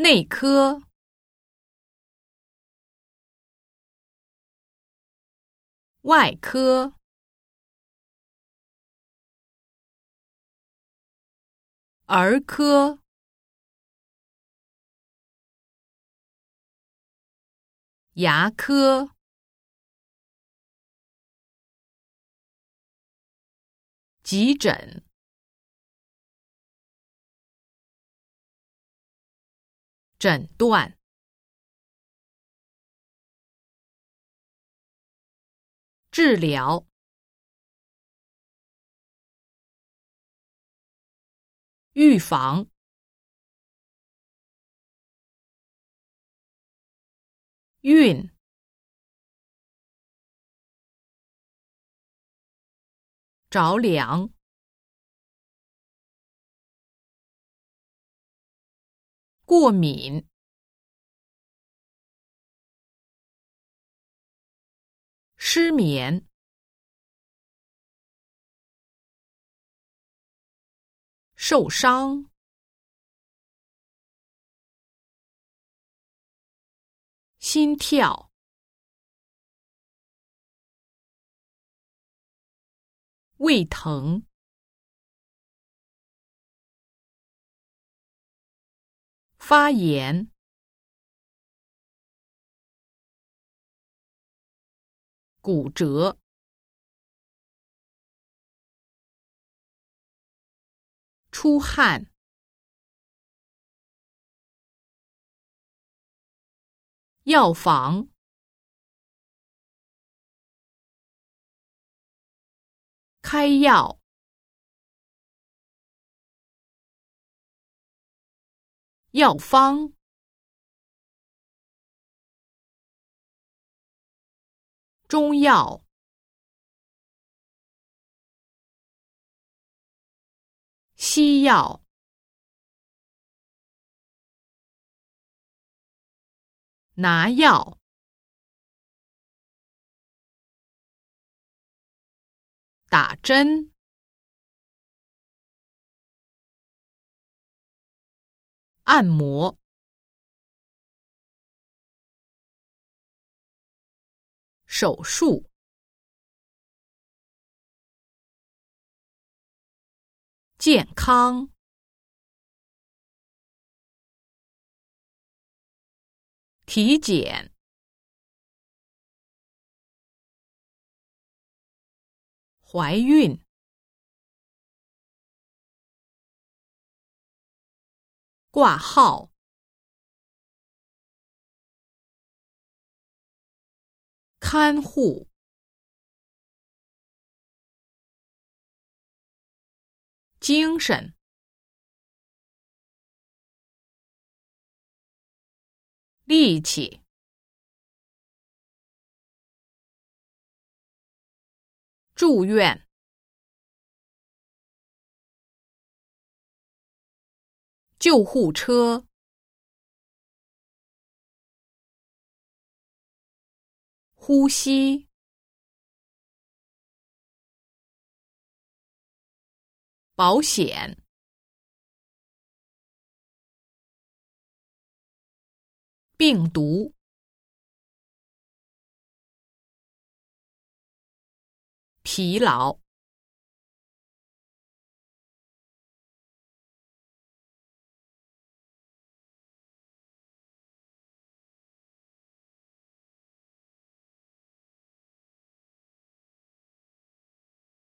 内科、外科、儿科、牙科、急诊。诊断、治疗、预防、孕、着凉。过敏、失眠、受伤、心跳、胃疼。发炎、骨折、出汗、药房、开药。药方、中药、西药、拿药、打针。按摩、手术、健康、体检、怀孕。挂号、看护、精神、力气、住院。救护车，呼吸，保险，病毒，疲劳。